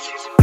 This is